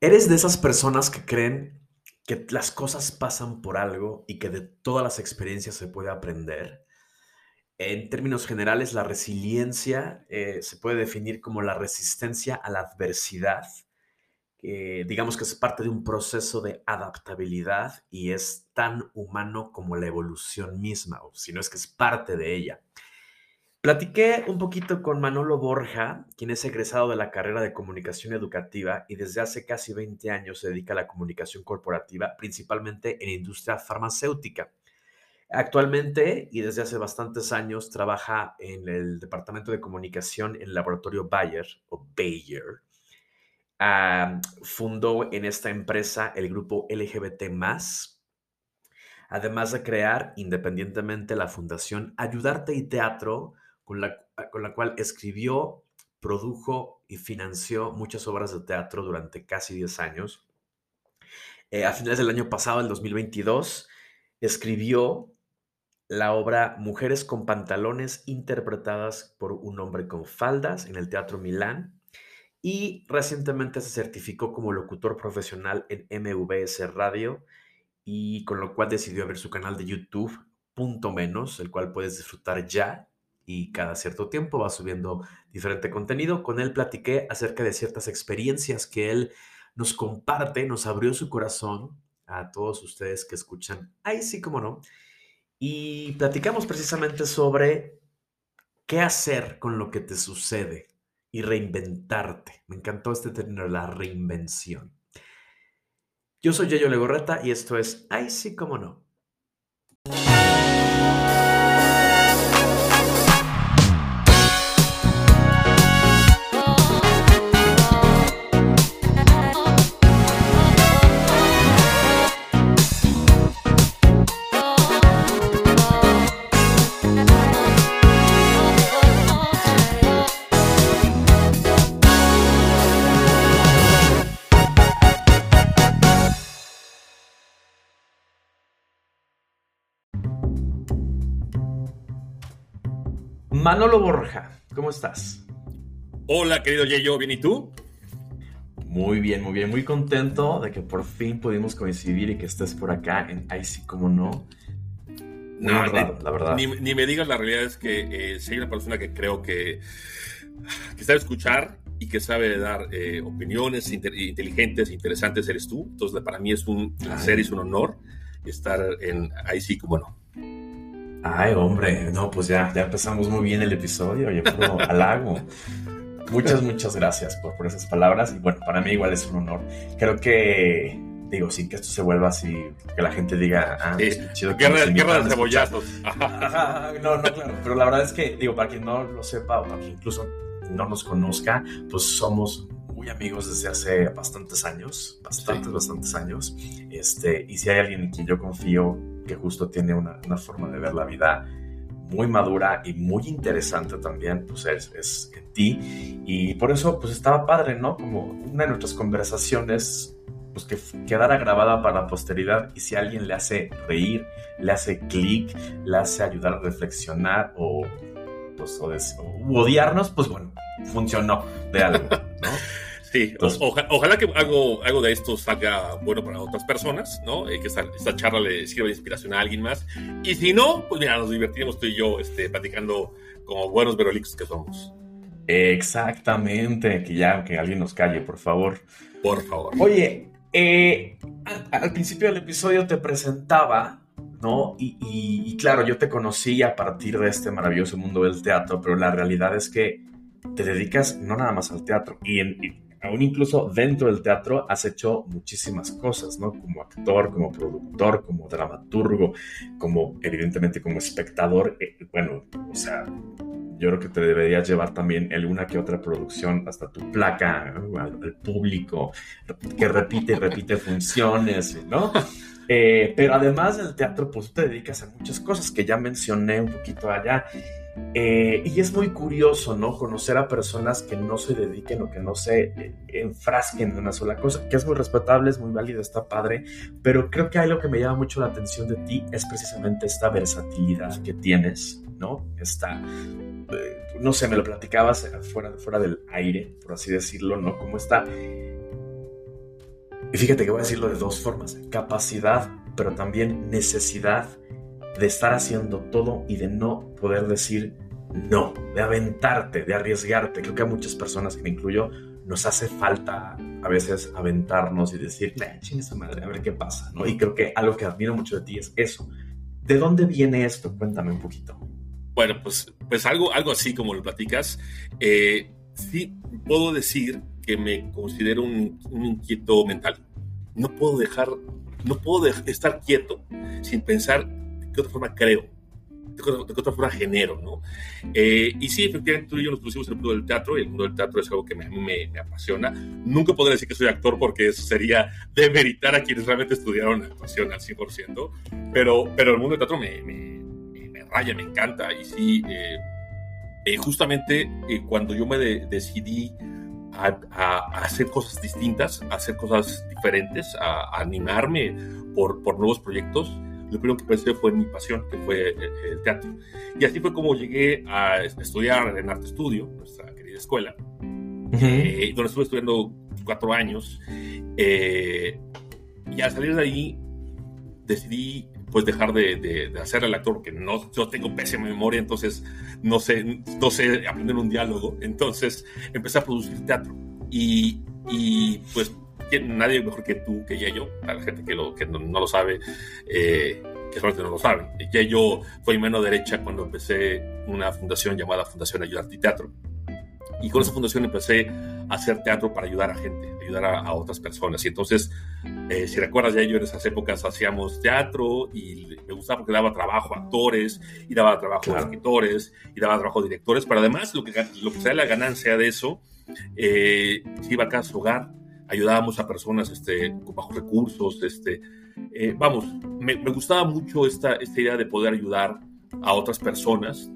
¿Eres de esas personas que creen que las cosas pasan por algo y que de todas las experiencias se puede aprender? En términos generales, la resiliencia eh, se puede definir como la resistencia a la adversidad, digamos que es parte de un proceso de adaptabilidad y es tan humano como la evolución misma, o si no es que es parte de ella. Platiqué un poquito con Manolo Borja, quien es egresado de la carrera de comunicación educativa y desde hace casi 20 años se dedica a la comunicación corporativa, principalmente en industria farmacéutica. Actualmente y desde hace bastantes años trabaja en el departamento de comunicación en el laboratorio Bayer o Bayer. fundó en esta empresa el grupo LGBT, además de crear independientemente la fundación Ayudarte y Teatro con la, ah, con la cual escribió, produjo y financió muchas obras de teatro durante casi 10 años. Eh, a finales del año pasado, el 2022, escribió la obra Mujeres con pantalones interpretadas por un hombre con faldas en el Teatro Milán y recientemente se certificó como locutor profesional en MVS Radio y con lo cual decidió abrir su canal de YouTube, punto menos, el cual puedes disfrutar ya y cada cierto tiempo va subiendo diferente contenido. Con él platiqué acerca de ciertas experiencias que él nos comparte, nos abrió su corazón a todos ustedes que escuchan. Ahí sí, como no. Y platicamos precisamente sobre qué hacer con lo que te sucede y reinventarte. Me encantó este término, la reinvención. Yo soy Yayo Legorreta y esto es Ay sí, como no. Manolo Borja, ¿cómo estás? Hola, querido Yeyo, ¿bien y tú? Muy bien, muy bien, muy contento de que por fin pudimos coincidir y que estés por acá en Ay, sí, como no. no, la verdad. Ni, me digas, la realidad es que eh, soy una persona que creo que, que sabe escuchar y que sabe dar eh, opiniones inteligentes, interesantes, eres tú. Entonces, para mí es un placer y es un honor estar en Ay, sí, como no. Ay, hombre, no, pues ya, ya empezamos muy bien el episodio, yo puro halago. Muchas, muchas gracias por, por esas palabras. Y bueno, para mí igual es un honor. Creo que, digo, sin que esto se vuelva así, que la gente diga, ah, sí. chido guerra, guerra de cebollazos. no, no, claro. Pero la verdad es que, digo, para quien no lo sepa o para quien incluso no nos conozca, pues somos muy amigos desde hace bastantes años, bastantes, bastantes años. Este, y si hay alguien en quien yo confío que justo tiene una, una forma de ver la vida muy madura y muy interesante también, pues es, es, en ti. Y por eso, pues estaba padre, ¿no? Como una de nuestras conversaciones, pues que quedara grabada para la posteridad y si alguien le hace reír, le hace clic, le hace ayudar a reflexionar o, pues, o odiarnos, pues bueno, funcionó de algo, ¿no? Sí, ojalá que algo, algo de esto salga bueno para otras personas, ¿no? Eh, que esta, charla le sirva de inspiración a alguien más. Y si no, pues mira, nos divertimos tú y yo este, platicando como buenos verolixos que somos. Exactamente, que ya que alguien nos calle, por favor. Por favor. Oye, eh, al, principio del episodio te presentaba, ¿no? Y, y, claro, yo te conocí a partir de este maravilloso mundo del teatro, pero la realidad es que te dedicas no nada más al teatro. Y, en, aún incluso dentro del teatro has hecho muchísimas cosas, ¿no? Como actor, como productor, como dramaturgo, como evidentemente como espectador. Eh, bueno, o sea, yo creo que te deberías llevar también alguna que otra producción, hasta tu placa al, público, que repite y repite funciones, ¿no? Eh, pero además del teatro, pues te dedicas a muchas cosas que ya mencioné un poquito allá. Eh, y es muy curioso, ¿no? Conocer a personas que no se dediquen o que no se eh, enfrasquen en una sola cosa, que es muy respetable, es muy válido, está padre, pero creo que hay lo que me llama mucho la atención de ti es precisamente esta versatilidad que tienes, ¿no? Esta, eh, no sé, me lo platicabas fuera, fuera del aire, por así decirlo, ¿no? Como esta y fíjate que voy a decirlo de dos formas, capacidad, pero también necesidad de estar haciendo todo y de no poder decir no, de aventarte, de arriesgarte. Creo que a muchas personas, que me incluyo, nos hace falta a veces aventarnos y decir, chingue esa madre, a ver qué pasa, ¿no? Y creo que algo que admiro mucho de ti es eso. ¿De dónde viene esto? Cuéntame un poquito. Bueno, pues, pues algo, algo así como lo platicas. Eh, sí, puedo decir que me considero un, inquieto mental. No puedo dejar, no puedo estar quieto sin pensar qué otra forma creo, de qué, otra forma genero, ¿no? Eh, y sí, efectivamente, tú y yo nos pusimos en el mundo del teatro y el mundo del teatro es algo que me, me, me apasiona. Nunca podré decir que soy actor porque eso sería demeritar a quienes realmente estudiaron actuación al 100%, pero, pero el mundo del teatro me, me raya, me encanta y sí... Eh, eh, justamente cuando yo me decidí a, hacer cosas distintas, a hacer cosas diferentes, a, animarme por, por, nuevos proyectos, lo primero que pensé fue mi pasión, que fue el, teatro. Y así fue como llegué a estudiar en Arte Estudio, nuestra querida escuela, eh, donde estuve estudiando cuatro años. Eh, y al salir de ahí, decidí pues dejar de, de, hacer el actor porque no yo tengo pésima memoria entonces no sé no sé aprender un diálogo entonces empecé a producir teatro y, y pues nadie mejor que tú que ya yo la gente que, lo, que no, lo sabe eh, que solamente no lo saben. Ya yo fue mi mano derecha cuando empecé una fundación llamada Fundación Ayudarte y Teatro y con esa fundación empecé a hacer teatro para ayudar a gente, ayudar a, otras personas. Y entonces, eh, si recuerdas ya yo en esas épocas hacíamos teatro y me gustaba porque daba trabajo a actores, y daba trabajo a escritores, y daba trabajo a directores, pero además lo que, lo que sea la ganancia de eso, eh, iba a casa hogar, ayudábamos a personas este, con bajos recursos, este, eh, vamos, me, me, gustaba mucho esta, esta idea de poder ayudar a otras personas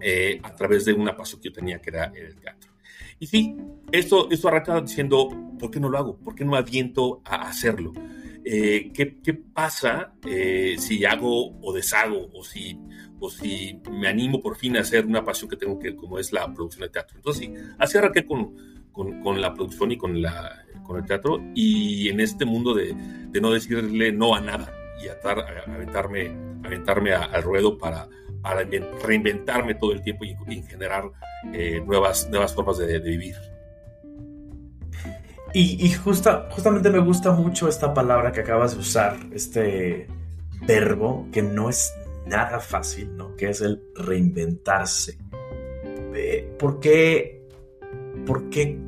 eh, a través de una pasión que yo tenía, que era el teatro. Y sí, esto, esto arranca diciendo, ¿por qué no lo hago? ¿Por qué no aviento a hacerlo? Eh, ¿qué, ¿qué, pasa eh, si hago o deshago o si, o si me animo por fin a hacer una pasión que tengo que, como es la producción de teatro? Entonces sí, así arranqué con, con, con la producción y con, la, con el teatro y en este mundo de, de no decirle no a nada y aventarme, aventarme al ruedo para, para reinventarme todo el tiempo y, generar eh, nuevas, nuevas formas de, vivir. Y, y justa, justamente me gusta mucho esta palabra que acabas de usar, este verbo que no es nada fácil, ¿no? Que es el reinventarse. Eh, ¿Por qué, ¿Por qué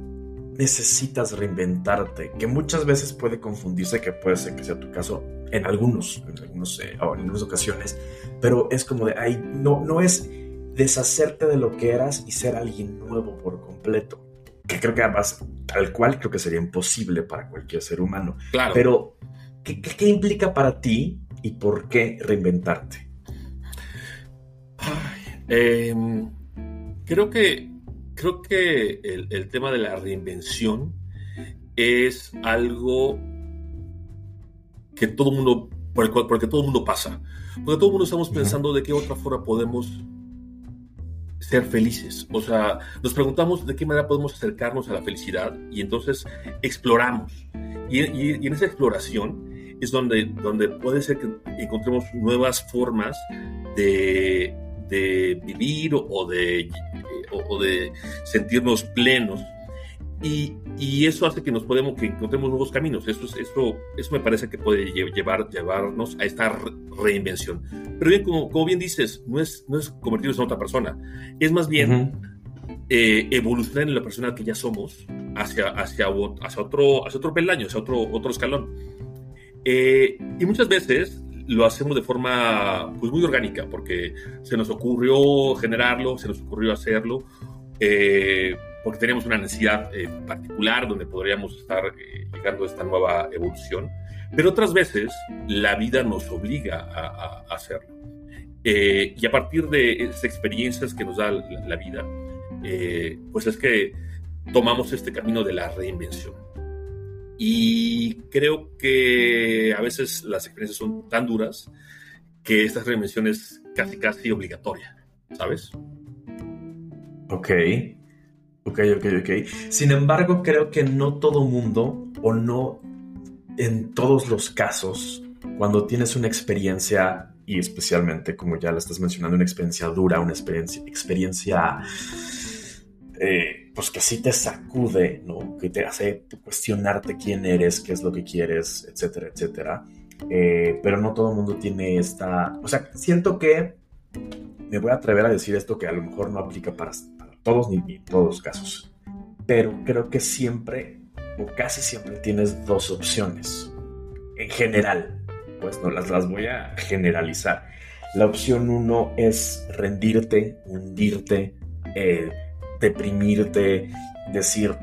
necesitas reinventarte? Que muchas veces puede confundirse, que puede ser que sea tu caso, en algunos, en, algunos, eh, en algunas ocasiones, pero es como de, ay, no, no es deshacerte de lo que eras y ser alguien nuevo por completo. Que creo que además, tal cual, creo que sería imposible para cualquier ser humano. Claro. Pero, ¿qué, qué implica para ti y por qué reinventarte? Em, creo que, creo que el, el tema de la reinvención es algo que todo mundo, por el, porque todo el mundo pasa. Porque todo el mundo estamos pensando de qué otra forma podemos ser felices. O sea, nos preguntamos de qué manera podemos acercarnos a la felicidad y entonces exploramos. Y, en esa exploración es donde, donde puede ser que encontremos nuevas formas de, de vivir o de, o de sentirnos plenos y, y, eso hace que nos podemos, que encontremos nuevos caminos. Eso, eso, eso me parece que puede llevar, llevarnos a esta reinvención. Pero bien, como, como bien dices, no es, no es convertirnos en otra persona. Es más bien eh, evolucionar en la persona que ya somos hacia, hacia, hacia, otro, hacia otro peldaño, hacia otro, otro escalón. Eh, y muchas veces lo hacemos de forma pues, muy orgánica, porque se nos ocurrió generarlo, se nos ocurrió hacerlo. Eh, porque tenemos una necesidad eh, particular donde podríamos estar eh, llegando a esta nueva evolución, pero otras veces la vida nos obliga a, hacerlo. Eh, y a partir de esas experiencias que nos da la, vida, pues es que tomamos este camino de la reinvención. Y creo que a veces las experiencias son tan duras que esta reinvención es casi, casi obligatoria, ¿sabes? Ok. Ok, ok, ok. Sin embargo, creo que no todo mundo o no en todos los casos, cuando tienes una experiencia, y especialmente como ya la estás mencionando, una experiencia dura, una experiencia, experiencia eh, pues que sí te sacude, ¿no? Que te hace cuestionarte quién eres, qué es lo que quieres, etcétera, etcétera. Eh, pero no todo el mundo tiene esta... O sea, siento que me voy a atrever a decir esto que a lo mejor no aplica para, todos ni, ni todos los casos. Pero creo que siempre o casi siempre tienes dos opciones. En general, pues no las, las voy a generalizar. La opción uno es rendirte, hundirte, eh, deprimirte, decir,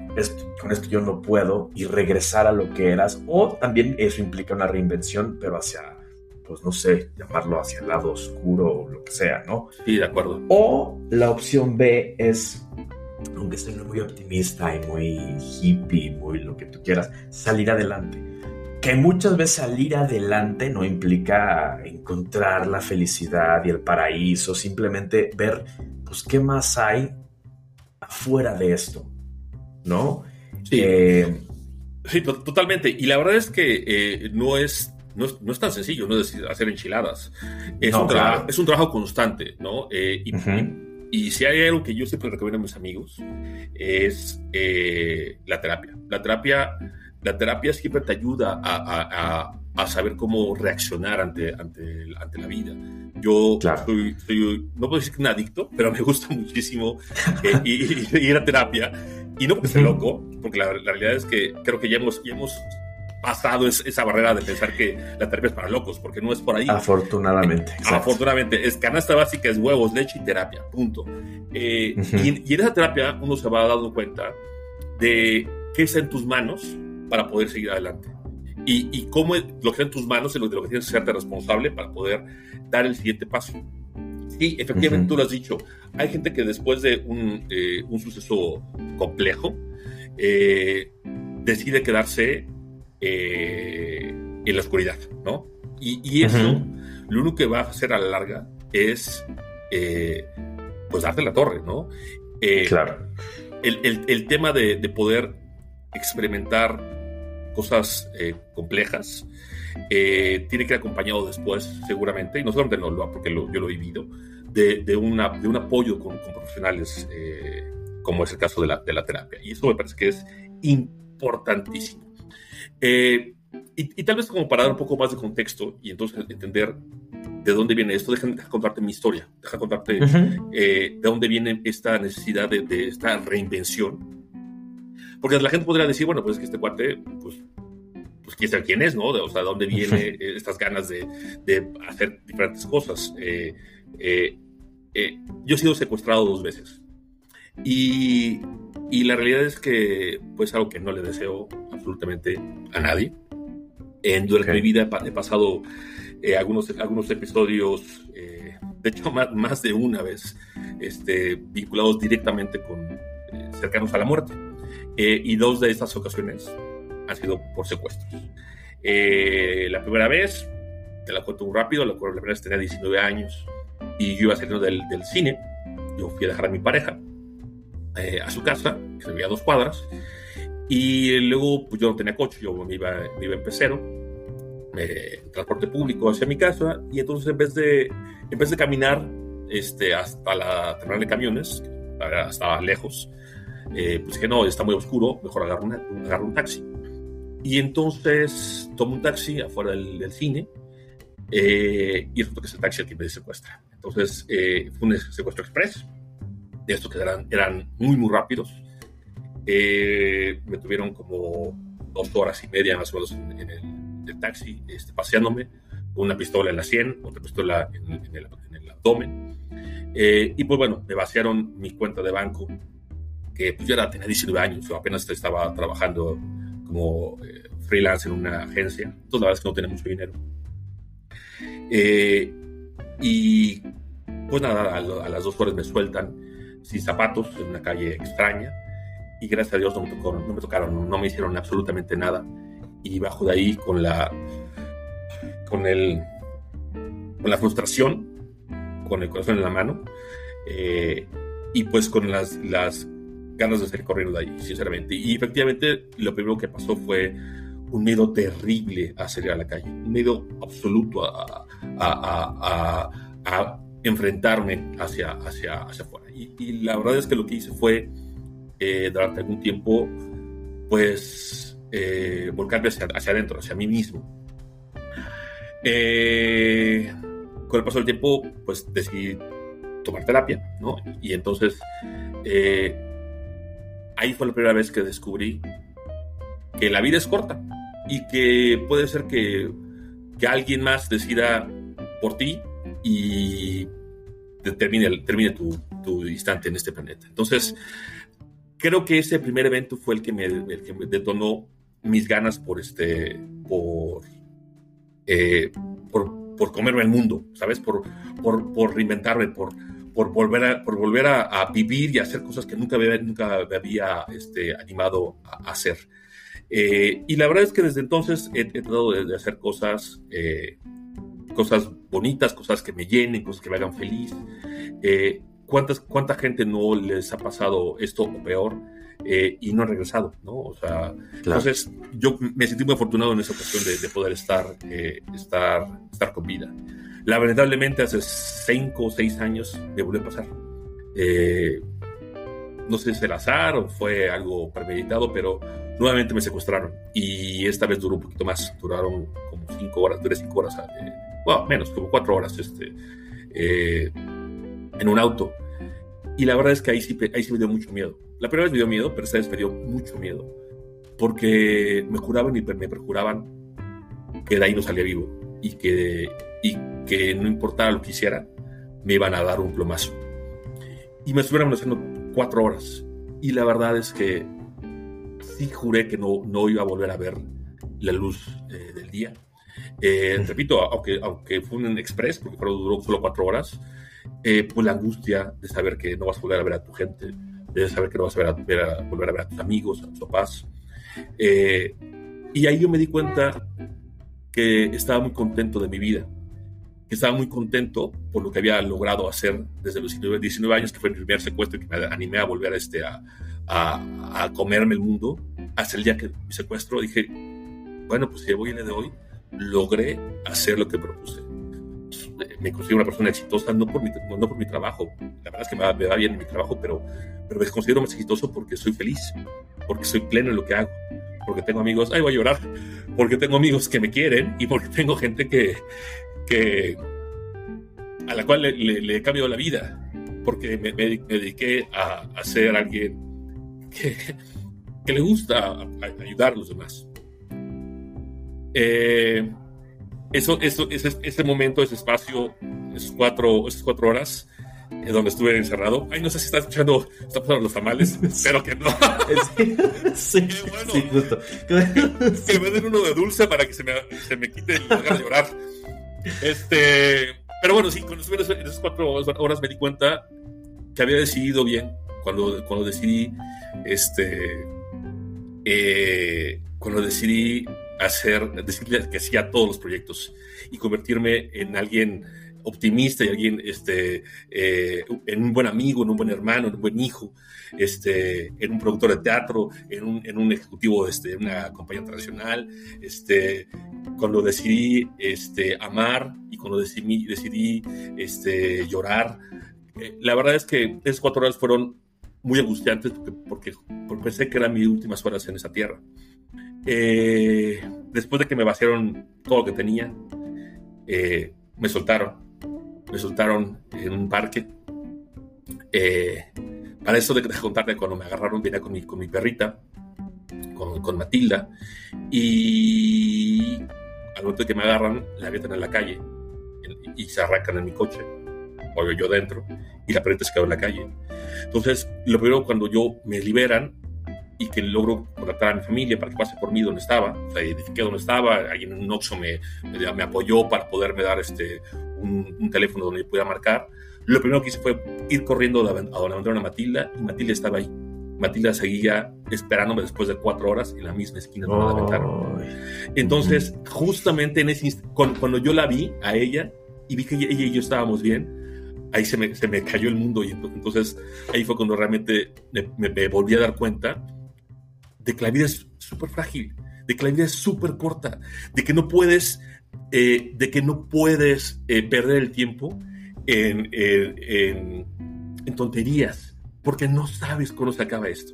con esto yo no puedo y regresar a lo que eras. O también eso implica una reinvención, pero hacia, pues no sé, llamarlo hacia el lado oscuro o lo que sea, ¿no? Sí, de acuerdo. O la opción B es, aunque estoy muy optimista y muy hippie, muy lo que tú quieras, salir adelante. Que muchas veces salir adelante no implica encontrar la felicidad y el paraíso, simplemente ver, pues, qué más hay fuera de esto, ¿no? Sí, eh, sí totalmente. Y la verdad es que eh, no, es, no, es, tan sencillo, no es hacer enchiladas. Es, un, trabajo, es un trabajo constante, ¿no? Eh, y, si hay algo que yo siempre recomiendo a mis amigos, es la terapia. La terapia, la terapia siempre te ayuda a, a saber cómo reaccionar ante, ante, ante la vida. Yo soy, no puedo decir que un adicto, pero me gusta muchísimo eh, ir, a terapia. Y no porque esté loco, porque la, realidad es que creo que ya hemos, ya hemos pasado esa barrera de pensar que la terapia es para locos, porque no es por ahí. Afortunadamente. Eh, afortunadamente. Es canasta básica, es huevos, leche y terapia, punto. Eh, y, y, en esa terapia uno se va dando cuenta de qué está en tus manos para poder seguir adelante y, y cómo lo que está en tus manos es lo, de lo que tienes que serte responsable para poder dar el siguiente paso. Sí, efectivamente, tú lo has dicho. Hay gente que después de un, eh, un suceso complejo eh, decide quedarse eh, en la oscuridad, ¿no? Y, y eso, lo único que va a hacer a la larga es, pues, darte la torre, ¿no? claro. El, el, el tema de, de poder experimentar cosas eh, complejas. Eh, tiene que ir acompañado después, seguramente, y no solamente no lo porque yo lo he vivido, de, de, una, de un apoyo con, profesionales, eh, como es el caso de la, de la, terapia. Y eso me parece que es importantísimo. Y, y, tal vez como para dar un poco más de contexto y entonces entender de dónde viene esto, deja, contarte mi historia, deja contarte de dónde viene esta necesidad de, de esta reinvención porque la gente podría decir, bueno, pues es que este cuate, pues, pues quién sabe quién es, ¿no? o sea, ¿de dónde viene estas ganas de, de hacer diferentes cosas? Eh, eh, eh, yo he sido secuestrado dos veces. Y, y, la realidad es que, pues, algo que no le deseo absolutamente a nadie. En durante mi vida he pasado algunos, algunos episodios, de hecho, más, más, de una vez, este, vinculados directamente con cercanos a la muerte. Eh, y dos de estas ocasiones han sido por secuestros. Eh, la primera vez, te la cuento muy rápido, la, primera vez tenía 19 años y yo iba saliendo del, del cine, yo fui a dejar a mi pareja eh, a su casa, que se veía a dos cuadras, y luego pues yo no tenía coche, yo me iba, me iba en pecero, transporte público hacia mi casa, y entonces en vez de, en vez de caminar este, hasta la terminal de camiones, estaba lejos, eh, pues que no, está muy oscuro, mejor agarro, un taxi. Y entonces tomo un taxi afuera del, cine eh, y resulta que es el taxi el que me secuestra. Entonces eh, fue un secuestro express, de estos que eran, eran muy, muy rápidos. me tuvieron como dos horas y media más o menos en, el, taxi, este, paseándome, con una pistola en la sien, otra pistola en, en el, abdomen. y pues bueno, me vaciaron mi cuenta de banco que pues yo era, tenía 19 años, apenas estaba trabajando como eh, freelance en una agencia, entonces la verdad es que no tenía mucho dinero. Eh, y pues nada, a, las dos horas me sueltan sin zapatos en una calle extraña y gracias a Dios no me, no me tocaron, no me hicieron absolutamente nada y bajo de ahí con la con el con la frustración con el corazón en la mano eh, y pues con las, las ganas de salir corriendo de ahí, sinceramente. Y efectivamente, lo primero que pasó fue un miedo terrible a salir a la calle, un miedo absoluto a, a, a, enfrentarme hacia, hacia, hacia afuera. Y, la verdad es que lo que hice fue, eh, durante algún tiempo, pues, eh, volcarme hacia, hacia, adentro, hacia mí mismo. Eh, con el paso del tiempo, pues decidí tomar terapia, ¿no? Y entonces, eh, ahí fue la primera vez que descubrí que la vida es corta y que puede ser que, que alguien más decida por ti y termine, termine tu, tu, instante en este planeta. Entonces, creo que ese primer evento fue el que me, detonó mis ganas por, este, por, eh, por, por, comerme el mundo, ¿sabes? Por, por, por reinventarme, por, por volver, a, por volver a, vivir y hacer cosas que nunca, había, nunca me había este, animado a hacer. Eh, y la verdad es que desde entonces he, tratado de, hacer cosas, eh, cosas bonitas, cosas que me llenen, cosas que me hagan feliz. Eh, ¿cuántas, ¿Cuánta gente no les ha pasado esto o peor y no ha regresado? ¿no? O sea, Entonces yo me sentí muy afortunado en esa ocasión de, poder estar, estar, estar con vida. Lamentablemente hace cinco o seis años me volvió a pasar. No sé si es el azar o fue algo premeditado, pero nuevamente me secuestraron. Y esta vez duró un poquito más, duraron como cinco horas, duré cinco horas, eh, bueno, menos, como cuatro horas este, eh, en un auto. Y la verdad es que ahí sí, ahí sí me dio mucho miedo. La primera vez me dio miedo, pero esta vez me dio mucho miedo, porque me juraban y me perjuraban que de ahí no salía vivo y que, y que no importara lo que hiciera, me iban a dar un plomazo. Y me estuvieron haciendo cuatro horas. Y la verdad es que sí juré que no, no iba a volver a ver la luz eh, del día. Eh, repito, aunque, aunque fue un express, porque duró solo cuatro horas, eh, pues la angustia de saber que no vas a volver a ver a tu gente, de saber que no vas a, ver a, volver a ver a tus amigos, a tus papás. y ahí yo me di cuenta que estaba muy contento de mi vida, que estaba muy contento por lo que había logrado hacer desde los 19, años, que fue el primer secuestro y que me animé a volver a, este, a, a, comerme el mundo. Hasta el día que mi secuestro dije, bueno, pues si voy el día de hoy, logré hacer lo que propuse. Me considero una persona exitosa, no por mi, no por mi trabajo. La verdad es que me va, me va bien en mi trabajo, pero, pero me considero más exitoso porque soy feliz, porque soy pleno en lo que hago porque tengo amigos, ay, voy a llorar, porque tengo amigos que me quieren y porque tengo gente que, que, a la cual le, he cambiado la vida, porque me, dediqué a, a, ser alguien que, que le gusta ayudar a los demás. Eh, eso, eso, ese, ese, momento, ese espacio, esas cuatro, esas cuatro horas, en donde estuve encerrado. Ay, no sé si está escuchando, está pasando los tamales, espero que no. Sí, sí, justo. Que, me den uno de dulce para que se me, se me quite el lugar de llorar. Este, pero bueno, sí, cuando estuve en esas cuatro horas me di cuenta que había decidido bien cuando, cuando decidí, este, eh, cuando decidí hacer, decirle que sí a todos los proyectos y convertirme en alguien optimista y alguien, este, eh, en un buen amigo, en un buen hermano, en un buen hijo, este, en un productor de teatro, en un, en un ejecutivo este, de una compañía internacional, este, cuando decidí este, amar y cuando decidí, decidí este, llorar. Eh, la verdad es que esas cuatro horas fueron muy angustiantes porque, porque, pensé que eran mis últimas horas en esa tierra. Eh, después de que me vaciaron todo lo que tenía, me soltaron me soltaron en un parque. Eh, para eso de, contarte, cuando me agarraron, venía con mi, con mi perrita, con, con, Matilda, y al momento de que me agarran, la avientan en la calle y, se arrancan en mi coche, o yo dentro, y la perrita se quedó en la calle. Entonces, lo primero cuando yo me liberan, y que logro contactar a mi familia para que pase por mí donde estaba. O sea, identifiqué dónde estaba, alguien en un Oxxo me, me, apoyó para poderme dar este, un, teléfono donde yo pudiera marcar. Lo primero que hice fue ir corriendo a donde encontraron a Matilda y Matilda estaba ahí. Matilda seguía esperándome después de cuatro horas en la misma esquina donde la aventaron. Entonces, justamente en ese cuando, cuando, yo la vi a ella y vi que ella, y yo estábamos bien, ahí se me, se me, cayó el mundo y entonces ahí fue cuando realmente me, me volví a dar cuenta de que la vida es súper frágil, de que la vida es súper corta, de que no puedes, eh, de que no puedes eh, perder el tiempo en, en, en, tonterías, porque no sabes cuándo se acaba esto.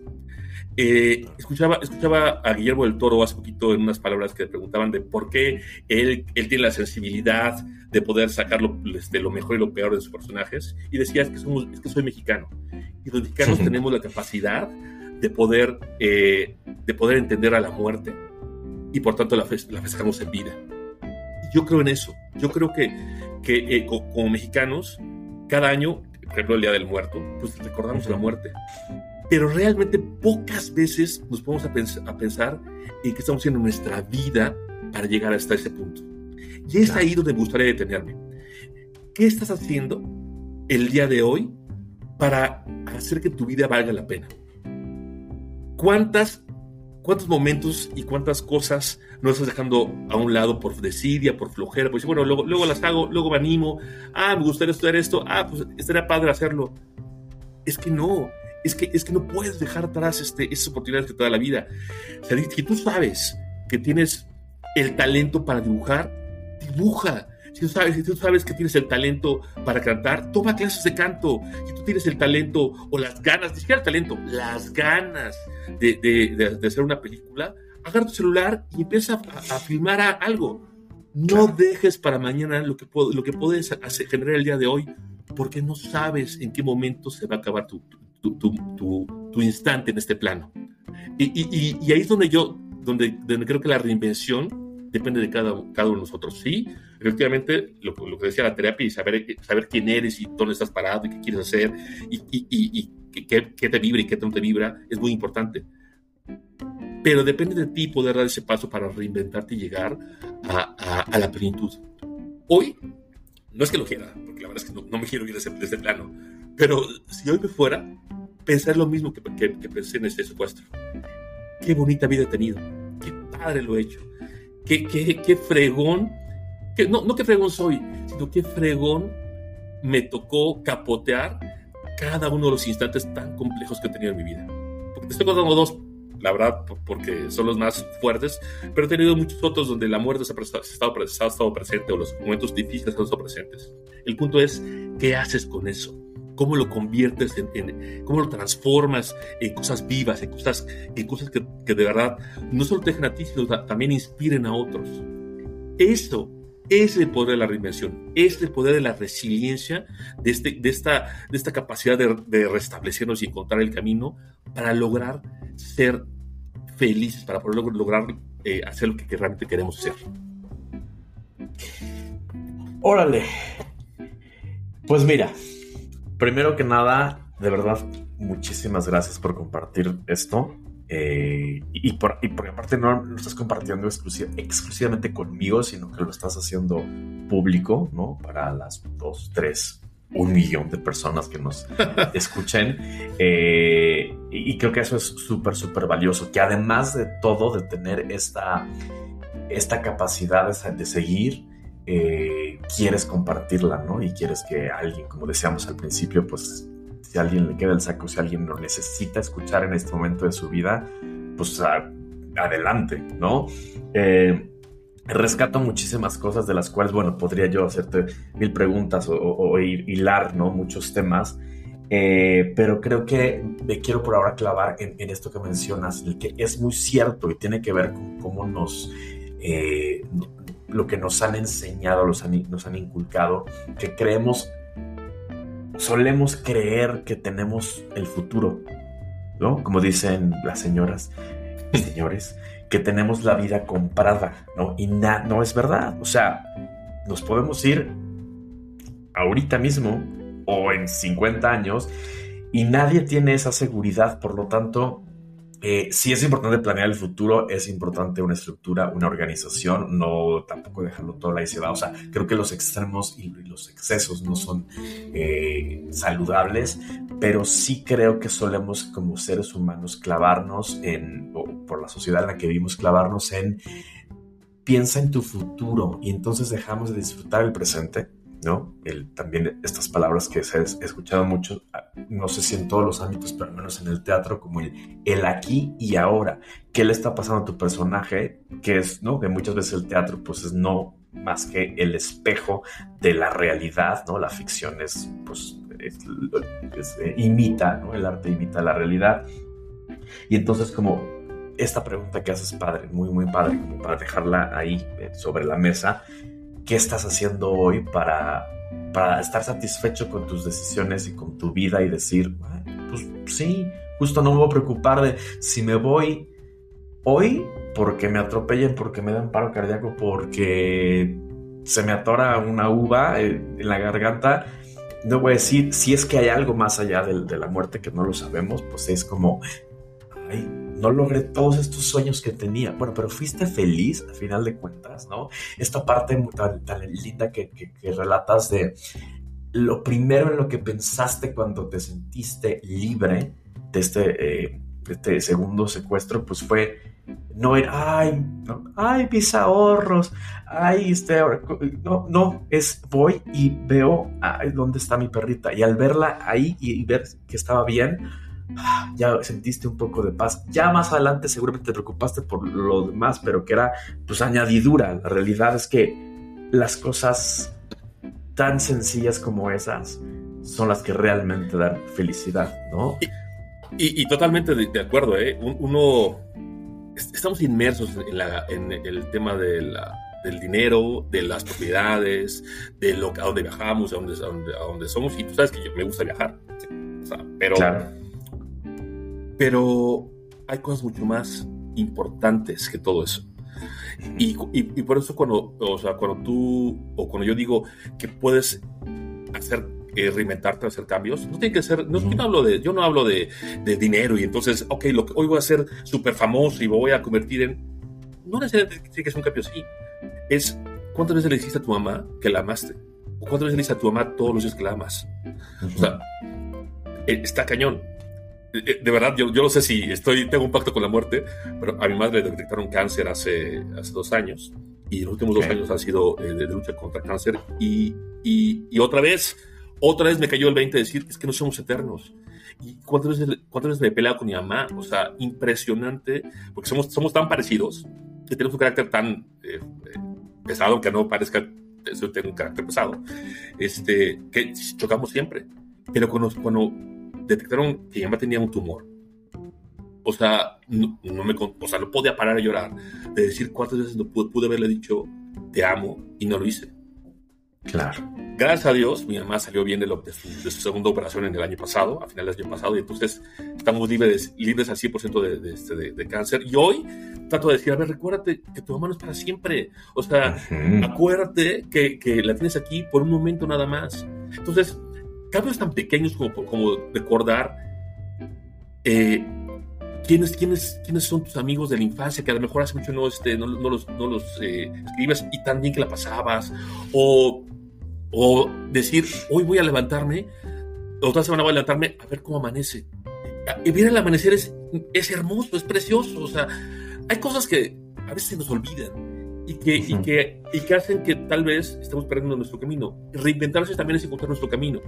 Eh, escuchaba, escuchaba a Guillermo del Toro hace poquito en unas palabras que le preguntaban de por qué él, él tiene la sensibilidad de poder sacar lo, este, lo mejor y lo peor de sus personajes. Y decía, es que, somos, es que soy mexicano. Y los mexicanos tenemos la capacidad de poder, eh, de poder entender a la muerte y por tanto la, la festejamos en vida. Yo creo en eso. Yo creo que, que eh, como, mexicanos, cada año, por ejemplo el Día del Muerto, pues recordamos la muerte pero realmente pocas veces nos ponemos a, a pensar en qué estamos haciendo nuestra vida para llegar hasta ese punto. Y es ahí donde me gustaría detenerme. ¿Qué estás haciendo el día de hoy para hacer que tu vida valga la pena? ¿Cuántas, ¿Cuántos momentos y cuántas cosas no estás dejando a un lado por desidia, por flojera? Pues bueno, luego, luego las hago, luego me animo. Ah, me gustaría estudiar esto. Ah, pues estaría padre hacerlo. Es que no, es que, es que no puedes dejar atrás este, esas oportunidades que te la vida. O sea, si tú sabes que tienes el talento para dibujar, dibuja. Si tú, sabes, si tú sabes que tienes el talento para cantar, toma clases de canto. Si tú tienes el talento o las ganas, ni siquiera el talento, las ganas de, de, de, hacer una película, agarra tu celular y empieza a, a filmar algo. No dejes para mañana lo que, lo que puedes hacer, generar el día de hoy, porque no sabes en qué momento se va a acabar tu, tu, instante en este plano. Y, ahí es donde yo, donde, donde, creo que la reinvención depende de cada, cada uno de nosotros. Sí, efectivamente, lo, lo, que decía la terapia y saber, saber quién eres y dónde estás parado y qué quieres hacer y, y qué, qué, te vibra y qué no te vibra es muy importante. Pero depende de ti poder dar ese paso para reinventarte y llegar a, a, la plenitud. Hoy, no es que lo quiera, porque la verdad es que no, me quiero ir de ese, plano, pero si hoy me fuera, pensar lo mismo que, que, pensé en este secuestro. Qué bonita vida he tenido. Qué padre lo he hecho. Qué, qué, qué fregón. Que, no, no qué fregón soy, sino qué fregón me tocó capotear cada uno de los instantes tan complejos que he tenido en mi vida. Porque te estoy contando dos, la verdad, porque son los más fuertes, pero he tenido muchos otros donde la muerte se ha estado, presente o los momentos difíciles han estado presentes. El punto es, ¿qué haces con eso? cómo lo conviertes en, cómo lo transformas en cosas vivas, en cosas, en cosas que, de verdad no solo te dejen a ti, sino también inspiren a otros. Eso es el poder de la reinvención, es el poder de la resiliencia, de, este, de, esta, de esta capacidad de, restablecernos y encontrar el camino para lograr ser felices, para poder lograr eh, hacer lo que realmente queremos ser. Órale. Pues mira, primero que nada, de verdad, muchísimas gracias por compartir esto. Eh, y, por, y porque aparte no lo estás compartiendo exclusivamente conmigo, sino que lo estás haciendo público, ¿no? Para las dos, tres, un millón de personas que nos escuchen. Eh, y, creo que eso es súper, súper valioso. Que además de todo, de tener esta, esta capacidad de seguir, eh, quieres compartirla, ¿no? Y quieres que alguien, como decíamos al principio, pues si a alguien le queda el saco, si alguien lo necesita escuchar en este momento de su vida, pues adelante, ¿no? Eh, rescato muchísimas cosas de las cuales, bueno, podría yo hacerte mil preguntas o, hilar, ¿no? Muchos temas. Eh, pero creo que me quiero por ahora clavar en, esto que mencionas, el que es muy cierto y tiene que ver con cómo nos, lo que nos han enseñado, nos han inculcado, que creemos, solemos creer que tenemos el futuro, ¿no? Como dicen las señoras, señores, que tenemos la vida comprada, ¿no? Y no es verdad. O sea, nos podemos ir ahorita mismo o en 50 años y nadie tiene esa seguridad, por lo tanto, eh, sí es importante planear el futuro, es importante una estructura, una organización, no tampoco dejarlo todo la izquierda. O sea, creo que los extremos y los excesos no son eh, saludables, pero sí creo que solemos como seres humanos clavarnos en, o por la sociedad en la que vivimos, clavarnos en piensa en tu futuro y entonces dejamos de disfrutar el presente ¿no? El, también estas palabras que se he escuchado mucho, ah, no sé si en todos los ámbitos, pero al menos en el teatro, como el, el aquí y ahora. ¿Qué le está pasando a tu personaje? Que es, ¿no? Que muchas veces el teatro, pues es no más que el espejo de la realidad, ¿no? La ficción es, pues, eh, imita, ¿no? El arte imita la realidad. Y entonces como esta pregunta que haces padre, muy, muy padre, para dejarla ahí eh, sobre la mesa, ¿qué estás haciendo hoy para, para estar satisfecho con tus decisiones y con tu vida y decir, pues sí, justo no me voy a preocupar de si me voy hoy porque me atropellen, porque me dan paro cardíaco, porque se me atora una uva en la garganta, no voy a decir si es que hay algo más allá de, la muerte que no lo sabemos, pues es como, ay, no logré todos estos sueños que tenía. Bueno, pero fuiste feliz a final de cuentas, ¿no? Esta parte tan, linda que, relatas de lo primero en lo que pensaste cuando te sentiste libre de este, eh, este segundo secuestro, pues fue no era, ay, ay, mis ahorros, ay, este, no, no, es voy y veo dónde está mi perrita. Y al verla ahí y, ver que estaba bien, ya sentiste un poco de paz. Ya más adelante seguramente te preocupaste por lo demás, pero que era pues añadidura. La realidad es que las cosas tan sencillas como esas son las que realmente dan felicidad, ¿no? Y, totalmente de, acuerdo, ¿eh? Uno estamos inmersos en, la, en el tema de la, del dinero, de las propiedades, de lo, a dónde viajamos, a dónde, a dónde, somos. Y tú sabes que yo me gusta viajar. pero, pero hay cosas mucho más importantes que todo eso. Y, y, por eso cuando, o sea, cuando tú, o cuando yo digo que puedes hacer eh, reinventarte, hacer cambios. No tiene que ser, no, yo no hablo de, yo no hablo de, de, dinero y entonces, ok, lo que hoy voy a ser súper famoso y me voy a convertir en, no necesariamente tiene que ser un cambio así, es cuántas veces le dijiste a tu mamá que la amaste, o cuántas veces le dijiste a tu mamá todos los días que la amas. O sea, eh, está cañón. Eh, de verdad, yo, yo no sé si estoy, tengo un pacto con la muerte, pero a mi madre le detectaron cáncer hace, hace dos años y los últimos dos años han sido de, lucha contra cáncer y, y, y otra vez otra vez me cayó el 20 de decir, es que no somos eternos. ¿Y cuántas veces, cuántas veces me he peleado con mi mamá? O sea, impresionante, porque somos, somos tan parecidos, que tenemos un carácter tan eh, eh, pesado, aunque no parezca eso tener un carácter pesado, este, que chocamos siempre. Pero cuando, cuando detectaron que mi mamá tenía un tumor, o sea, no, me, o sea, no podía parar a llorar, de decir cuántas veces no pude, pude haberle dicho, te amo, y no lo hice. Claro. Gracias a Dios, mi mamá salió bien de, su, segunda operación en el año pasado, a finales del año pasado, y entonces estamos libres, libres al 100% de, de, este, de, cáncer. Y hoy trato de decir, a ver, recuérdate que tu mamá no es para siempre. O sea, acuérdate que, que, la tienes aquí por un momento nada más. Entonces, cambios tan pequeños como, como recordar eh, ¿Quiénes, quiénes, quiénes son tus amigos de la infancia que a lo mejor hace mucho no, este, no, no los, no los eh, escribes y tan bien que la pasabas? O o decir, hoy voy a levantarme, otra semana voy a levantarme a ver cómo amanece. Y ver el amanecer es, es hermoso, es precioso. O sea, hay cosas que a veces se nos olvidan y que, y que, y que hacen que tal vez estemos perdiendo nuestro camino. Reinventarse también es encontrar nuestro camino.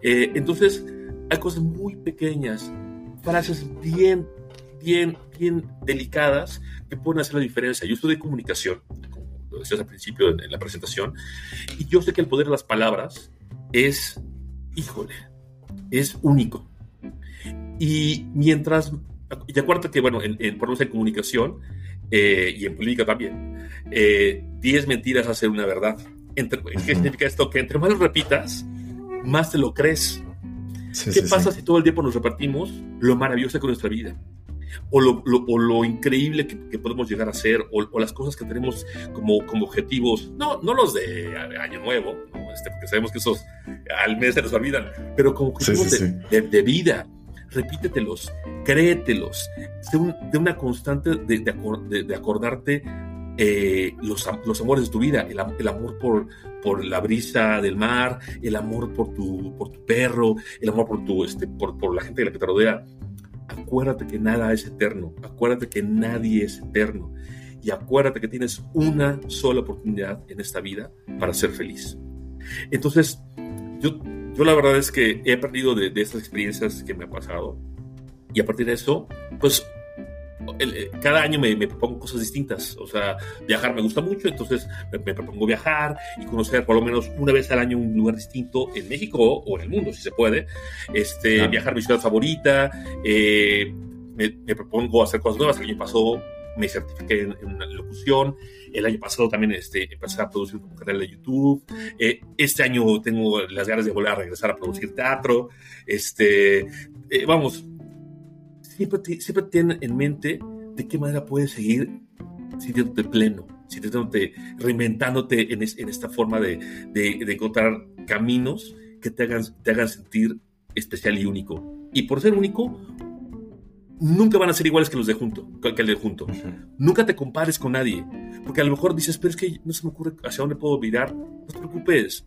Eh, entonces, hay cosas muy pequeñas, frases bien, bien, bien delicadas que pueden hacer la diferencia. Yo estudié comunicación lo decías al principio en, la presentación, y yo sé que el poder de las palabras es, híjole, es único. Y mientras, y acuérdate que, bueno, en, en, por en comunicación eh, y en política también, 10 eh, mentiras hacen una verdad. Entre, ¿Qué significa esto? Que entre más lo repitas, más te lo crees. ¿Qué pasa si todo el tiempo nos repartimos lo maravilloso con nuestra vida? o lo, o lo increíble que, podemos llegar a ser, o, las cosas que tenemos como, como objetivos, no, no los de Año Nuevo, este, porque sabemos que esos al mes se nos olvidan, pero como objetivos de, de, vida. Repítetelos, créetelos, de, una constante de, de acordarte eh, los, los, amores de tu vida, el, el, amor por, por la brisa del mar, el amor por tu, por tu perro, el amor por, tu, este, por, por la gente que te rodea, acuérdate que nada es eterno, acuérdate que nadie es eterno y acuérdate que tienes una sola oportunidad en esta vida para ser feliz. Entonces, yo, yo la verdad es que he aprendido de, de estas experiencias que me ha pasado y a partir de eso, pues cada año me, propongo cosas distintas. O sea, viajar me gusta mucho, entonces me, propongo viajar y conocer por lo menos una vez al año un lugar distinto en México o en el mundo, si se puede. Este, Viajar a mi ciudad favorita. Eh, me, propongo hacer cosas nuevas. El año pasado me certifiqué en, una locución. El año pasado también este, empecé a producir un canal de YouTube. Eh, este año tengo las ganas de volver a regresar a producir teatro. Este, vamos, siempre, siempre ten en mente de qué manera puedes seguir sintiéndote pleno, sintiéndote, reinventándote en, en esta forma de, de, encontrar caminos que te hagan, te hagan sentir especial y único. Y por ser único, nunca van a ser iguales que los de junto, que el de junto. Nunca te compares con nadie, porque a lo mejor dices, pero es que no se me ocurre hacia dónde puedo mirar. No te preocupes.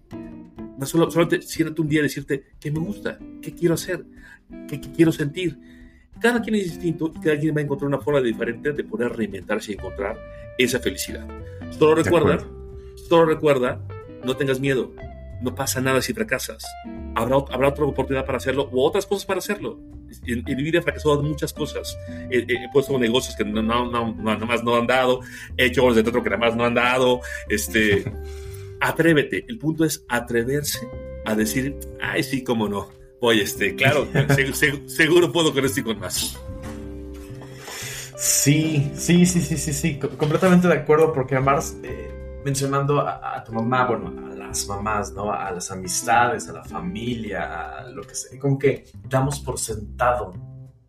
No, solo, solamente siéntate un día y decirte qué me gusta, qué quiero hacer, qué, qué quiero sentir cada quien es distinto y cada quien va a encontrar una forma diferente de poder reinventarse y encontrar esa felicidad. Solo recuerda, solo recuerda, no tengas miedo, no pasa nada si fracasas. Habrá, habrá otra oportunidad para hacerlo o otras cosas para hacerlo. En, mi vida he fracasado en muchas cosas. He, puesto negocios que no, no, no, nada más no han dado, he hecho obras de teatro que nada más no han dado. Este, atrévete. El punto es atreverse a decir, ay, sí, cómo no Oye, este, claro, seguro puedo con esto y con más. Sí, sí, sí, sí, sí, sí, completamente de acuerdo, porque además, eh, mencionando a, tu mamá, bueno, a las mamás, ¿no? A las amistades, a la familia, a lo que sea, como que damos por sentado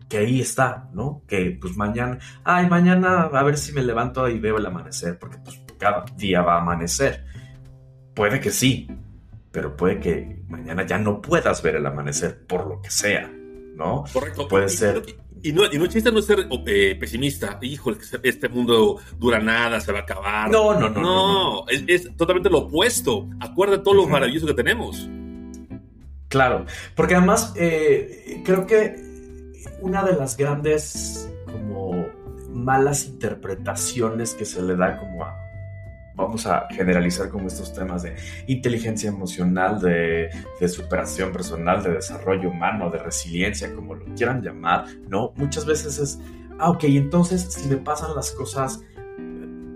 que ahí está, ¿no? Que pues mañana, ay, mañana a ver si me levanto y veo el amanecer, porque pues cada día va a amanecer. Puede que sí, pero puede que mañana ya no puedas ver el amanecer por lo que sea, ¿no? Correcto. Puede ser. Y no, y no chiste no ser eh, pesimista. Híjole, este mundo dura nada, se va a acabar. No, no, no. No, Es, totalmente lo opuesto. Acuerda todo lo maravilloso que tenemos. Claro, porque además eh, creo que una de las grandes como malas interpretaciones que se le da como a vamos a generalizar como estos temas de inteligencia emocional, de, superación personal, de desarrollo humano, de resiliencia, como lo quieran llamar, ¿no? Muchas veces es, ah, ok, entonces si me pasan las cosas,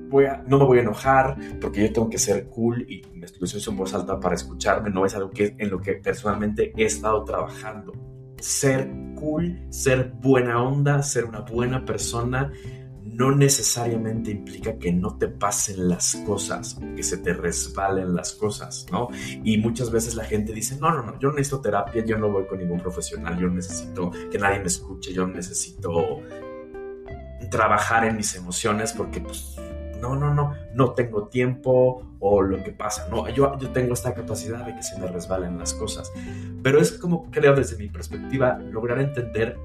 voy no me voy a enojar porque yo tengo que ser cool y me estoy en voz alta para escucharme, no es algo que, en lo que personalmente he estado trabajando. Ser cool, ser buena onda, ser una buena persona no necesariamente implica que no te pasen las cosas, que se te resbalen las cosas, ¿no? Y muchas veces la gente dice, no, no, no, yo necesito terapia, yo no voy con ningún profesional, yo necesito que nadie me escuche, yo necesito trabajar en mis emociones porque pues no, no, no, no tengo tiempo o lo que pasa, no, yo, yo tengo esta capacidad de que se me resbalen las cosas. Pero es como creo desde mi perspectiva lograr entender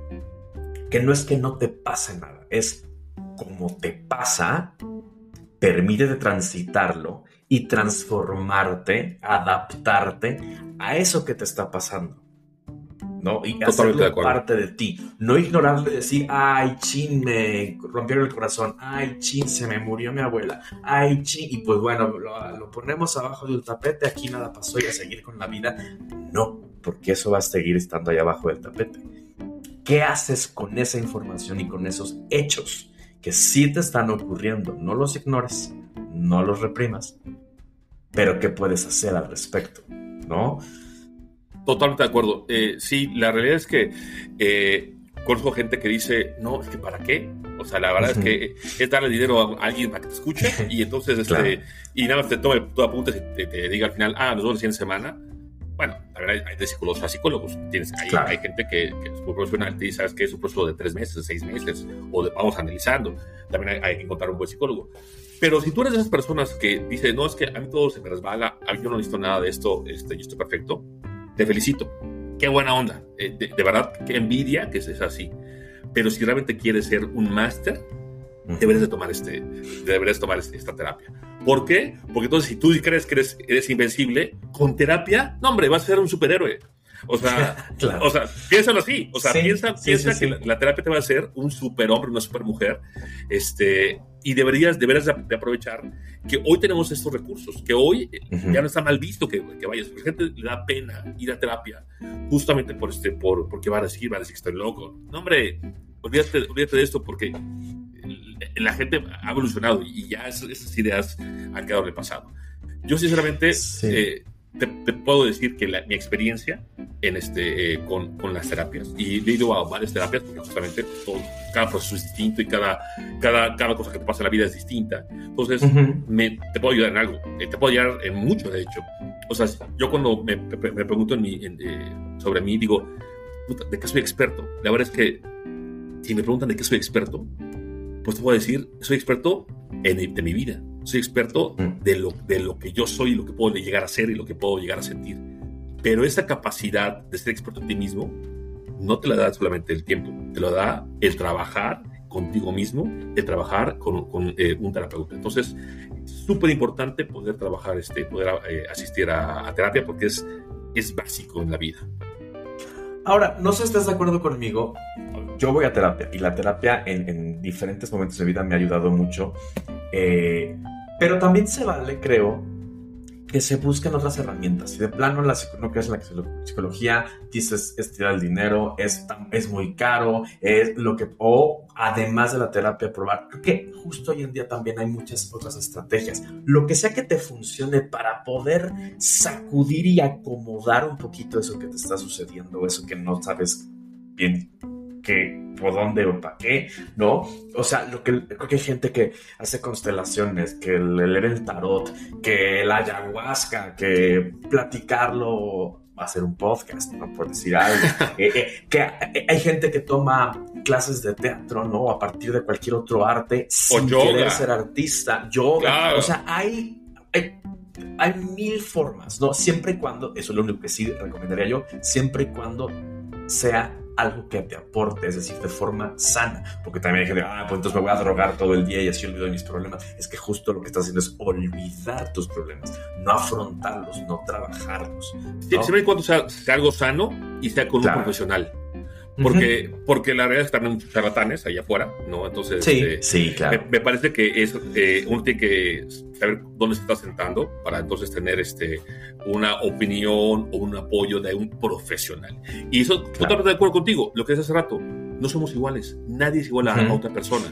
que no es que no te pase nada, es como te pasa, permite de transitarlo y transformarte, adaptarte a eso que te está pasando. ¿no? Y hacerlo parte de ti. No ignorarle y decir, ay, chin, me rompieron el corazón, ay, chin, se me murió mi abuela, ay, chin, y pues bueno, lo, lo ponemos abajo del tapete, aquí nada pasó y a seguir con la vida. No, porque eso va a seguir estando ahí abajo del tapete. ¿Qué haces con esa información y con esos hechos? Que sí te están ocurriendo. No los ignores, no los reprimas, pero ¿qué puedes hacer al respecto? ¿No? Totalmente de acuerdo. Eh, sí, la realidad es que eh, conozco gente que dice, no, es que ¿para qué? O sea, la verdad es que es darle dinero a alguien para que te escuche y entonces, este, y nada más te tome tu apuntes y te, diga al final, ah, nos vemos la semana bueno, la verdad hay de psicólogos a psicólogos. Tienes, hay, hay gente que, es muy profesional y sabes que es un proceso de tres meses, seis meses, o de, vamos analizando. También hay, que encontrar un buen psicólogo. Pero si tú eres de esas personas que dicen, no, es que a mí todo se me resbala, a mí yo no necesito nada de esto, este, yo estoy perfecto, te felicito. Qué buena onda. Eh, de, verdad, qué envidia que es así. Pero si realmente quieres ser un máster, deberías de tomar, este, deberías tomar este, esta terapia. ¿Por qué? Porque entonces si tú crees que eres, eres invencible, con terapia, no hombre, vas a ser un superhéroe. O sea, o sea piénsalo así. O sea, piensa, piensa que La, terapia te va a hacer un superhombre, una supermujer. Este, y deberías, deberías de aprovechar que hoy tenemos estos recursos, que hoy eh, ya no está mal visto que, que vayas. La gente le da pena ir a terapia justamente por este, por, porque va a decir, va a decir que estoy loco. No, hombre, olvídate, olvídate de esto porque la gente ha evolucionado y ya esas, ideas han quedado en el pasado. Yo sinceramente eh, te, puedo decir que mi experiencia en este, eh, con, con, las terapias, y he ido a varias terapias porque justamente todo, cada proceso es distinto y cada, cada, cada cosa que te pasa en la vida es distinta. Entonces, me, te puedo ayudar en algo, eh, te puedo ayudar en mucho, de hecho. O sea, yo cuando me, me pregunto en mi, sobre mí, digo, ¿de qué soy experto? La verdad es que si me preguntan de qué soy experto, pues te puedo decir, soy experto en, de mi vida, soy experto mm. de lo, de lo que yo soy lo que puedo llegar a ser y lo que puedo llegar a sentir. Pero esa capacidad de ser experto en ti mismo no te la da solamente el tiempo, te lo da el trabajar contigo mismo, el trabajar con, con eh, un terapeuta. Entonces, es súper importante poder trabajar, este, poder eh, asistir a, a, terapia porque es, es básico en la vida. Ahora, no sé si estás de acuerdo conmigo. Yo voy a terapia y la terapia en, diferentes momentos de vida me ha ayudado mucho. Eh, pero también se vale, creo, que se busquen otras herramientas. Si de plano la, no crees en la psicología, dices es tirar el dinero, es, es muy caro, es lo que, o además de la terapia, probar. Creo que justo hoy en día también hay muchas otras estrategias. Lo que sea que te funcione para poder sacudir y acomodar un poquito eso que te está sucediendo, eso que no sabes bien que por dónde o para qué, ¿no? O sea, lo que creo que hay gente que hace constelaciones, que leer el tarot, que la ayahuasca, que platicarlo, hacer un podcast, ¿no? Por decir algo. Eh, eh, que hay gente que toma clases de teatro, ¿no? A partir de cualquier otro arte, sin querer ser artista, yoga. O sea, hay, hay hay mil formas, ¿no? Siempre y cuando, eso es lo único que sí recomendaría yo, siempre y cuando sea algo que te aporte, es decir, de forma sana, porque también hay gente, ah, pues entonces me voy a drogar todo el día y así olvido mis problemas. Es que justo lo que estás haciendo es olvidar tus problemas, no afrontarlos, no trabajarlos. Siempre y cuando sea, algo sano y sea con un profesional. Porque, porque la realidad es que también muchos charlatanes allá afuera, ¿no? Entonces, sí, eh, sí, claro. me, parece que es, eh, uno tiene que saber dónde se está sentando para entonces tener este, una opinión o un apoyo de un profesional. Y eso, totalmente de acuerdo contigo, lo que es hace rato, no somos iguales, nadie es igual a, otra persona.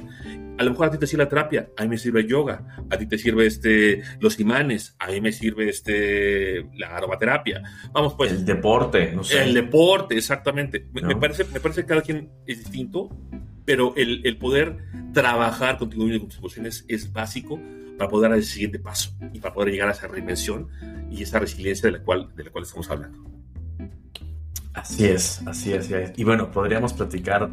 A lo mejor a ti te sirve la terapia, a mí me sirve yoga, a ti te sirve este, los imanes, a mí me sirve este, la aromaterapia. Vamos pues. El deporte, no sé. El deporte, exactamente. Me, parece, me parece que cada quien es distinto, pero el, el poder trabajar contigo y con tus emociones es básico para poder dar el siguiente paso y para poder llegar a esa reinvención y esa resiliencia de la cual, de la cual estamos hablando. Así es, así es, así es. Y bueno, podríamos platicar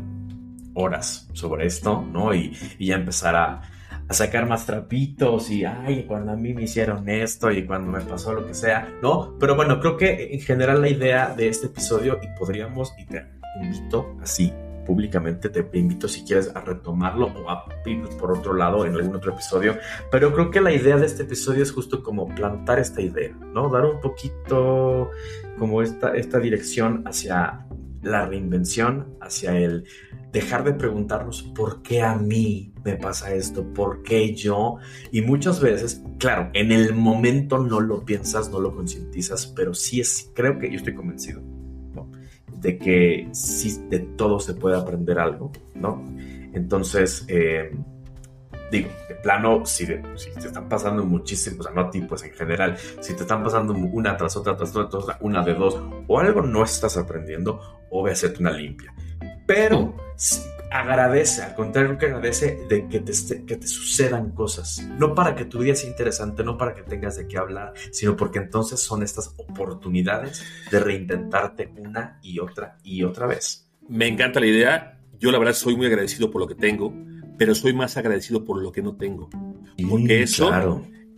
horas sobre esto, ¿no? Y, ya empezar a, sacar más trapitos y, ay, cuando a mí me hicieron esto y cuando me pasó lo que sea, ¿no? Pero bueno, creo que en general la idea de este episodio, y podríamos, y te invito así públicamente, te invito si quieres a retomarlo o a por otro lado en algún otro episodio, pero creo que la idea de este episodio es justo como plantar esta idea, ¿no? Dar un poquito como esta, esta dirección hacia la reinvención, hacia el dejar de preguntarnos por qué a mí me pasa esto, por qué yo. Y muchas veces, claro, en el momento no lo piensas, no lo concientizas, pero sí es, creo que yo estoy convencido de que sí de todo se puede aprender algo, ¿no? Entonces, eh, digo, de plano, si, te están pasando muchísimos, o sea, no a ti, pues en general, si te están pasando una tras otra, tras otra, una de dos, o algo no estás aprendiendo, o voy a hacerte una limpia. Pero agradece, al contrario que agradece de que te, que te sucedan cosas. No para que tu vida sea interesante, no para que tengas de qué hablar, sino porque entonces son estas oportunidades de reinventarte una y otra y otra vez. Me encanta la idea. Yo la verdad soy muy agradecido por lo que tengo pero soy más agradecido por lo que no tengo. Porque eso,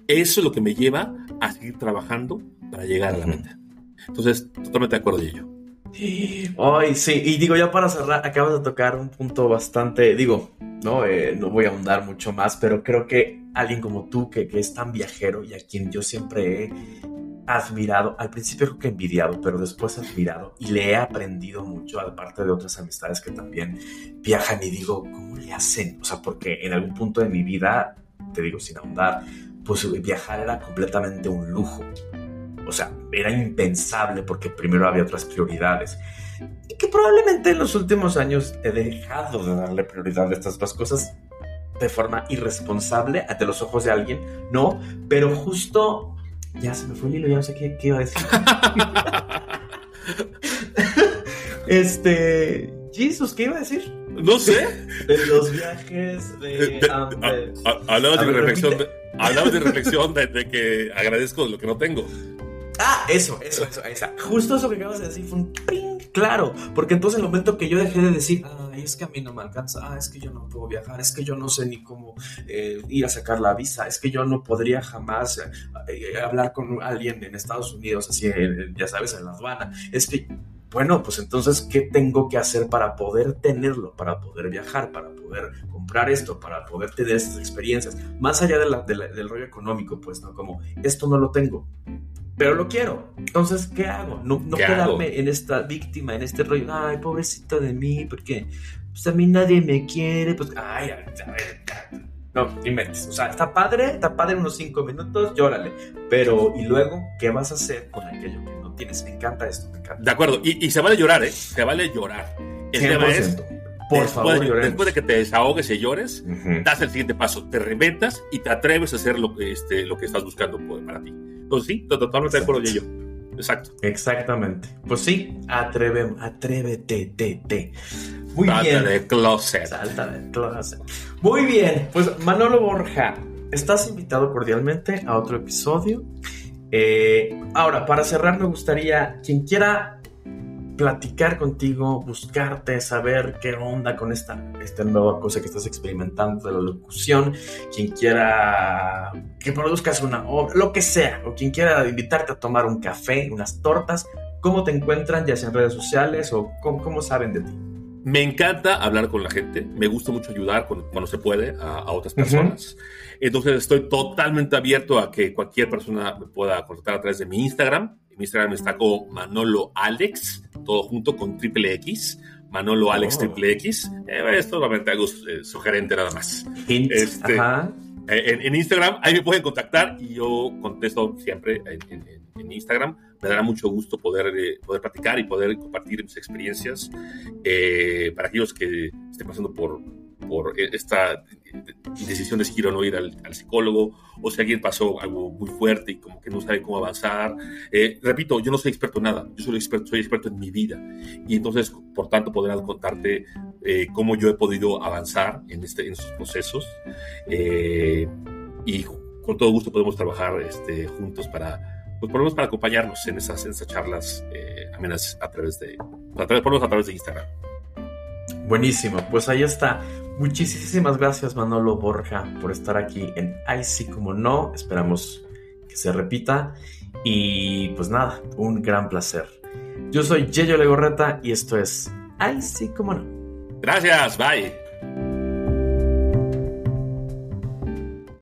eso es lo que me lleva a seguir trabajando para llegar a la meta. Entonces, totalmente de acuerdo de ello. Ay, sí, y digo, ya para cerrar, acabas de tocar un punto bastante, digo, no, eh, no voy a ahondar mucho más, pero creo que alguien como tú, que, que, es tan viajero y a quien yo siempre he admirado, al principio creo que envidiado, pero después admirado y le he aprendido mucho, aparte de otras amistades que también viajan y digo, ¿cómo le hacen? O sea, porque en algún punto de mi vida, te digo sin ahondar, pues viajar era completamente un lujo. O sea, era impensable porque primero había otras prioridades. Y que probablemente en los últimos años he dejado de darle prioridad a estas dos cosas de forma irresponsable ante los ojos de alguien, no, pero justo ya se me fue el hilo, ya no sé qué, iba a decir. este, Jesus, ¿qué iba a decir? No sé. De los viajes, de... hablabas, de reflexión, de, reflexión, de, que agradezco lo que no tengo. Ah, eso, eso, eso, Justo eso que acabas de decir fue un ping, claro. Porque entonces el momento que yo dejé de decir, ay, es que a mí no me alcanza, ah, es que yo no puedo viajar, es que yo no sé ni cómo eh, ir a sacar la visa, es que yo no podría jamás eh, eh, hablar con alguien en Estados Unidos, así, ya sabes, en la aduana. Es que, bueno, pues entonces, ¿qué tengo que hacer para poder tenerlo, para poder viajar, para poder comprar esto, para poder tener estas experiencias? Más allá del rollo económico, pues, ¿no? Como, esto no lo tengo pero lo quiero. Entonces, ¿qué hago? No, no quedarme en esta víctima, en este rollo, ay, pobrecito de mí, porque pues a mí nadie me quiere, pues, ay, a ver, no, inventes. O sea, está padre, está padre unos cinco minutos, llórale. Pero, ¿y luego qué vas a hacer con aquello que no tienes? Me encanta esto, me encanta. De acuerdo, y, se vale llorar, ¿eh? Se vale llorar. El tema es, por después, favor, después de que te desahogues y llores, das el siguiente paso, te reinventas y te atreves a hacer lo, este, lo que estás buscando para ti. Pues sí, totalmente de acuerdo, yo. Exacto. Exactamente. Pues sí, atreve, atrévete, te, te. Muy Salta bien. de closet. Salta de closet. Muy bien, pues Manolo Borja, estás invitado cordialmente a otro episodio. Eh, ahora, para cerrar, me gustaría, quien quiera platicar contigo, buscarte, saber qué onda con esta, esta nueva cosa que estás experimentando de la locución, quien quiera que produzcas una obra, lo que sea, o quien quiera invitarte a tomar un café, unas tortas, ¿cómo te encuentran, ya sea en redes sociales o cómo, saben de ti? Me encanta hablar con la gente, me gusta mucho ayudar cuando, se puede a, otras personas. Entonces estoy totalmente abierto a que cualquier persona me pueda contactar a través de mi Instagram, mi Instagram está como Manolo Alex, todo junto con triple X. Manolo Alex oh. triple X. Eh, esto solamente hago eh, sugerente nada más. Este, eh, en, Instagram, ahí me pueden contactar y yo contesto siempre en, Instagram. Me dará mucho gusto poder, poder platicar y poder compartir mis experiencias para aquellos que estén pasando por, por esta decisión de seguir o no ir al, psicólogo, o si alguien pasó algo muy fuerte y como que no sabe cómo avanzar. Eh, repito, yo no soy experto en nada, yo soy experto, soy experto en mi vida. Y entonces, por tanto, podrán contarte eh, cómo yo he podido avanzar en, este, en estos procesos. Eh, y con todo gusto podemos trabajar este, juntos para, pues por lo menos para acompañarnos en esas, en esas charlas amenas a través de, a través, por lo menos a través de Instagram. Buenísimo, pues ahí está. Muchísimas gracias Manolo Borja por estar aquí en Ay sí como no. Esperamos que se repita. Y pues nada, un gran placer. Yo soy Yeyo Legorreta y esto es Ay sí como no. Gracias, bye.